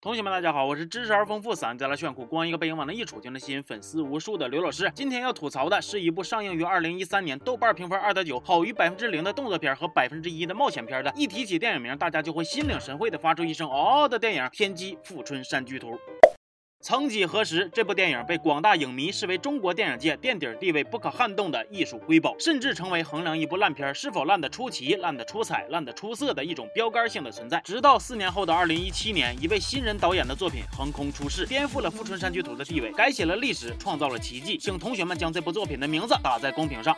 同学们，大家好，我是知识而丰富、嗓音贼拉炫酷、光一个背影往那一杵就能吸引粉丝无数的刘老师。今天要吐槽的是一部上映于二零一三年、豆瓣评分二点九、好于百分之零的动作片和百分之一的冒险片的。一提起电影名，大家就会心领神会的发出一声“嗷”的电影《天机富春山居图》。曾几何时，这部电影被广大影迷视为中国电影界垫底地位不可撼动的艺术瑰宝，甚至成为衡量一部烂片是否烂得出奇、烂得出彩、烂得出色的一种标杆性的存在。直到四年后的二零一七年，一位新人导演的作品横空出世，颠覆了《富春山居图》的地位，改写了历史，创造了奇迹。请同学们将这部作品的名字打在公屏上。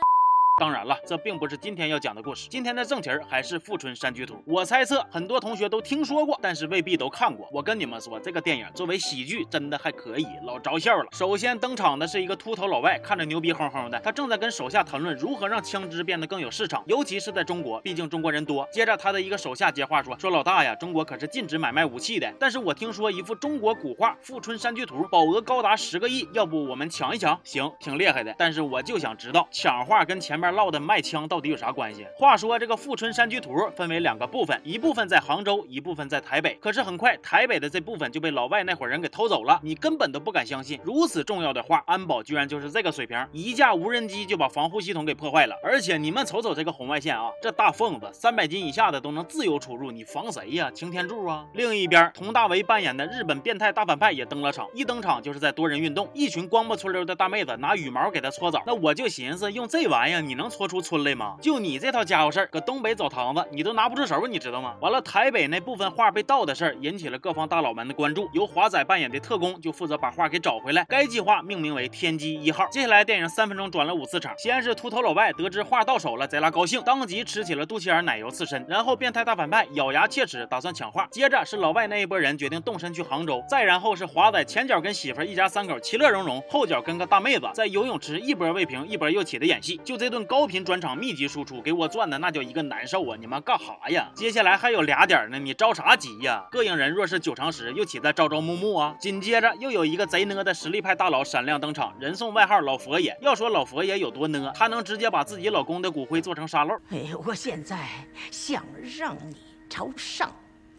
当然了，这并不是今天要讲的故事。今天的正题儿还是《富春山居图》。我猜测很多同学都听说过，但是未必都看过。我跟你们说，这个电影作为喜剧真的还可以，老招笑了。首先登场的是一个秃头老外，看着牛逼哄哄的，他正在跟手下谈论如何让枪支变得更有市场，尤其是在中国，毕竟中国人多。接着他的一个手下接话说：“说老大呀，中国可是禁止买卖武器的，但是我听说一幅中国古画《富春山居图》保额高达十个亿，要不我们抢一抢？行，挺厉害的。但是我就想知道，抢画跟前面唠的卖枪。”到底有啥关系？话说这个富春山居图分为两个部分，一部分在杭州，一部分在台北。可是很快，台北的这部分就被老外那伙人给偷走了。你根本都不敢相信，如此重要的画，安保居然就是这个水平，一架无人机就把防护系统给破坏了。而且你们瞅瞅这个红外线啊，这大缝子，三百斤以下的都能自由出入，你防谁呀？擎天柱啊！另一边，佟大为扮演的日本变态大反派也登了场，一登场就是在多人运动，一群光不呲溜的大妹子拿羽毛给他搓澡。那我就寻思，用这玩意儿你能搓出春来吗？就你这套家伙事儿，搁东北澡堂子你都拿不出手，你知道吗？完了，台北那部分画被盗的事儿引起了各方大佬们的关注。由华仔扮演的特工就负责把画给找回来。该计划命名为“天机一号”。接下来电影三分钟转了五次场，先是秃头老外得知画到手了，贼拉高兴，当即吃起了肚脐眼奶油刺身。然后变态大反派咬牙切齿，打算抢画。接着是老外那一波人决定动身去杭州。再然后是华仔前脚跟媳妇一家三口其乐融融，后脚跟个大妹子在游泳池一波未平一波又起的演戏。就这顿高频转场密集输出，给我。赚的那叫一个难受啊！你们干哈呀？接下来还有俩点呢，你着啥急呀？膈应人若是久长时，又岂在朝朝暮暮啊？紧接着又有一个贼呢的实力派大佬闪亮登场，人送外号老佛爷。要说老佛爷有多呢，他能直接把自己老公的骨灰做成沙漏。哎，我现在想让你朝上，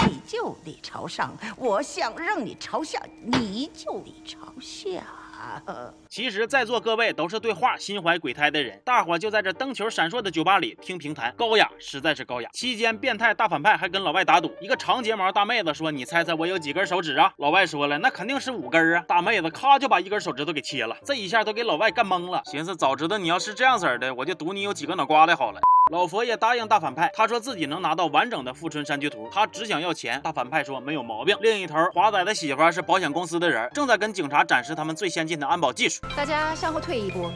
你就得朝上；我想让你朝下，你就得朝下。其实，在座各位都是对画心怀鬼胎的人，大伙就在这灯球闪烁的酒吧里听评弹，高雅，实在是高雅。期间，变态大反派还跟老外打赌，一个长睫毛大妹子说：“你猜猜我有几根手指啊？”老外说了：“那肯定是五根啊！”大妹子咔就把一根手指头给切了，这一下都给老外干懵了，寻思早知道你要是这样式的，我就赌你有几个脑瓜子好了。老佛爷答应大反派，他说自己能拿到完整的富春山居图，他只想要钱。大反派说没有毛病。另一头，华仔的媳妇是保险公司的人，正在跟警察展示他们最先进的安保技术。大家向后退一步。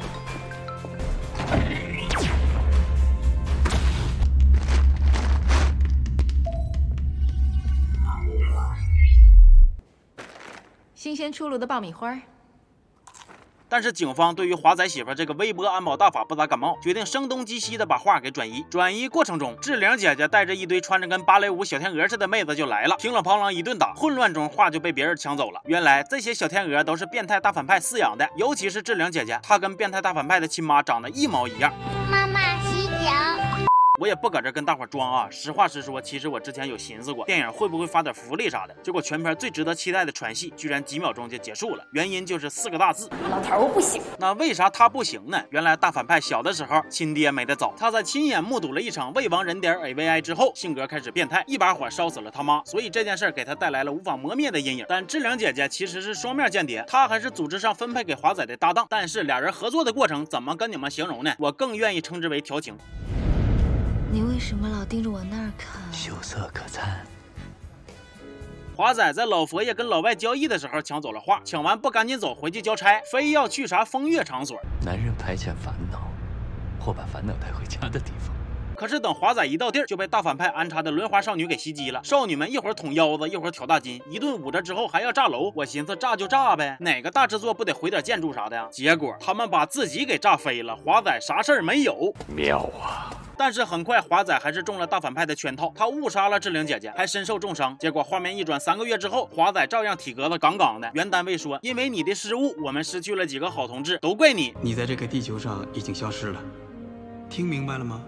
新鲜出炉的爆米花。但是警方对于华仔媳妇这个微博安保大法不咋感冒，决定声东击西的把画给转移。转移过程中，志玲姐姐带着一堆穿着跟芭蕾舞小天鹅似的妹子就来了，乒了乓啷一顿打，混乱中画就被别人抢走了。原来这些小天鹅都是变态大反派饲养的，尤其是志玲姐姐，她跟变态大反派的亲妈长得一毛一样。妈妈。我也不搁这跟大伙装啊，实话实说，其实我之前有寻思过，电影会不会发点福利啥的。结果全片最值得期待的喘戏，居然几秒钟就结束了。原因就是四个大字：老头不行。那为啥他不行呢？原来大反派小的时候亲爹没得早，他在亲眼目睹了一场未亡人点 AVI 之后，性格开始变态，一把火烧死了他妈。所以这件事给他带来了无法磨灭的阴影。但志玲姐姐其实是双面间谍，她还是组织上分配给华仔的搭档。但是俩人合作的过程怎么跟你们形容呢？我更愿意称之为调情。你为什么老盯着我那儿看？秀色可餐。华仔在老佛爷跟老外交易的时候抢走了画，抢完不赶紧走回去交差，非要去啥风月场所。男人排遣烦恼，或把烦恼带回家的地方。可是等华仔一到地儿，就被大反派安插的轮滑少女给袭击了。少女们一会儿捅腰子，一会儿挑大筋，一顿捂着之后还要炸楼。我寻思炸就炸呗，哪个大制作不得毁点建筑啥的呀？结果他们把自己给炸飞了，华仔啥事儿没有。妙啊！但是很快，华仔还是中了大反派的圈套，他误杀了志玲姐姐，还身受重伤。结果画面一转，三个月之后，华仔照样体格子杠杠的。原单位说，因为你的失误，我们失去了几个好同志，都怪你。你在这个地球上已经消失了，听明白了吗？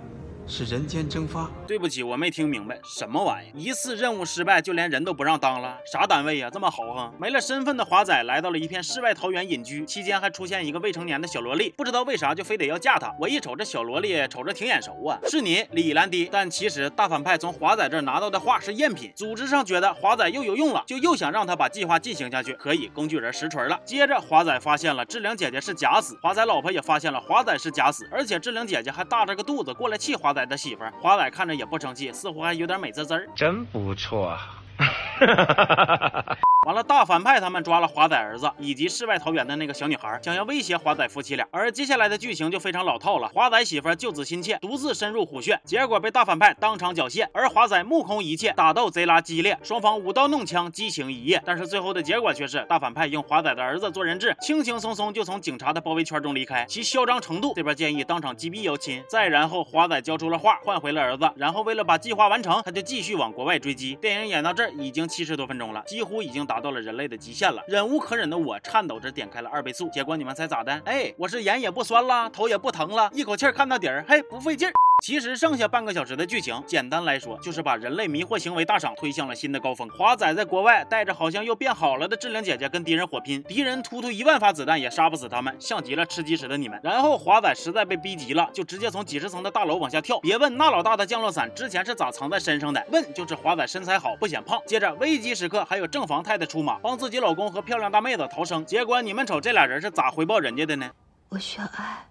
是人间蒸发。对不起，我没听明白，什么玩意儿？一次任务失败就连人都不让当了？啥单位呀？这么豪横？没了身份的华仔来到了一片世外桃源隐居，期间还出现一个未成年的小萝莉，不知道为啥就非得要嫁他。我一瞅这小萝莉，瞅着挺眼熟啊，是你李兰迪。但其实大反派从华仔这拿到的画是赝品，组织上觉得华仔又有用了，就又想让他把计划进行下去。可以，工具人实锤了。接着华仔发现了志玲姐姐是假死，华仔老婆也发现了华仔是假死，而且志玲姐姐还大着个肚子过来气华仔仔的媳妇儿。华仔看着也不生气，似乎还有点美滋滋儿。真不错。完了，大反派他们抓了华仔儿子以及世外桃源的那个小女孩，想要威胁华仔夫妻俩。而接下来的剧情就非常老套了，华仔媳妇救子心切，独自深入虎穴，结果被大反派当场缴械，而华仔目空一切，打斗贼拉激烈，双方舞刀弄枪，激情一夜。但是最后的结果却是大反派用华仔的儿子做人质，轻轻松松就从警察的包围圈中离开，其嚣张程度，这边建议当场击毙要亲。再然后，华仔交出了画，换回了儿子，然后为了把计划完成，他就继续往国外追击。电影演到这儿已经七十多分钟了，几乎已经达达到了人类的极。限了，忍无可忍的我颤抖着点开了二倍速，结果你们猜咋的？哎，我是眼也不酸了，头也不疼了，一口气看到底儿，嘿，不费劲。其实剩下半个小时的剧情，简单来说就是把人类迷惑行为大赏推向了新的高峰。华仔在国外带着好像又变好了的志玲姐姐跟敌人火拼，敌人突突一万发子弹也杀不死他们，像极了吃鸡时的你们。然后华仔实在被逼急了，就直接从几十层的大楼往下跳。别问那老大的降落伞之前是咋藏在身上的，问就是华仔身材好不显胖。接着危机时刻还有正房太太出马，帮自己老公和漂亮大妹子逃生。结果你们瞅这俩人是咋回报人家的呢？我需要爱。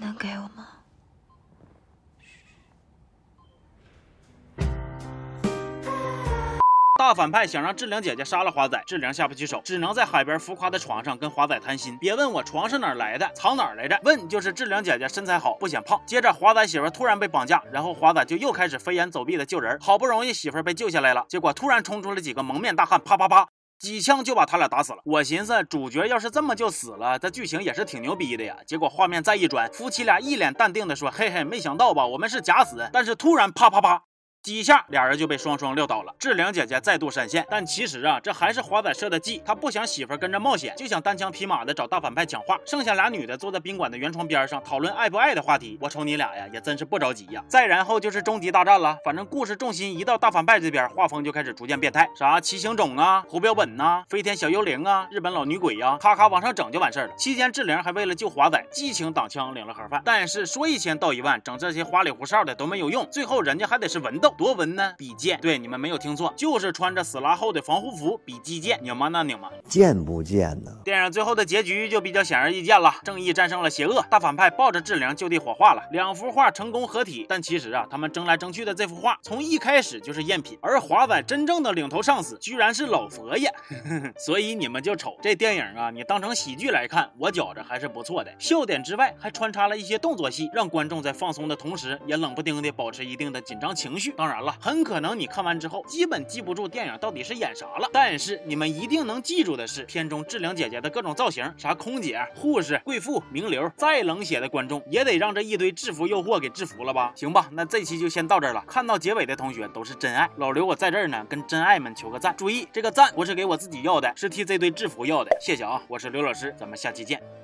能给我吗？大反派想让志玲姐姐杀了华仔，志玲下不去手，只能在海边浮夸的床上跟华仔谈心。别问我床是哪来的，藏哪儿来着？问就是志玲姐姐身材好，不显胖。接着华仔媳妇突然被绑架，然后华仔就又开始飞檐走壁的救人。好不容易媳妇被救下来了，结果突然冲出了几个蒙面大汉，啪啪啪。几枪就把他俩打死了。我寻思主角要是这么就死了，这剧情也是挺牛逼的呀。结果画面再一转，夫妻俩一脸淡定的说：“嘿嘿，没想到吧，我们是假死。”但是突然啪啪啪。几下，俩人就被双双撂倒了。志玲姐姐再度闪现，但其实啊，这还是华仔设的计。他不想媳妇跟着冒险，就想单枪匹马的找大反派抢话。剩下俩女的坐在宾馆的圆床边上讨论爱不爱的话题。我瞅你俩呀，也真是不着急呀。再然后就是终极大战了。反正故事重心一到大反派这边，画风就开始逐渐变态。啥七星种啊，胡标本呐，飞天小幽灵啊，日本老女鬼呀，咔咔往上整就完事儿了。期间志玲还为了救华仔，激情挡枪领了盒饭。但是说一千道一万，整这些花里胡哨的都没有用。最后人家还得是文斗。多文呢，比剑。对，你们没有听错，就是穿着死拉后的防护服比击剑，拧吗？那拧吗？贱不贱呢？电影最后的结局就比较显而易见了，正义战胜了邪恶，大反派抱着志玲就地火化了，两幅画成功合体。但其实啊，他们争来争去的这幅画，从一开始就是赝品。而华仔真正的领头上司，居然是老佛爷。所以你们就瞅这电影啊，你当成喜剧来看，我觉着还是不错的。笑点之外，还穿插了一些动作戏，让观众在放松的同时，也冷不丁的保持一定的紧张情绪。当然了。很可能你看完之后，基本记不住电影到底是演啥了。但是你们一定能记住的是，片中志玲姐姐的各种造型，啥空姐、护士、贵妇、名流，再冷血的观众也得让这一堆制服诱惑给制服了吧？行吧，那这期就先到这儿了。看到结尾的同学都是真爱，老刘我在这儿呢，跟真爱们求个赞。注意，这个赞不是给我自己要的，是替这堆制服要的。谢谢啊，我是刘老师，咱们下期见。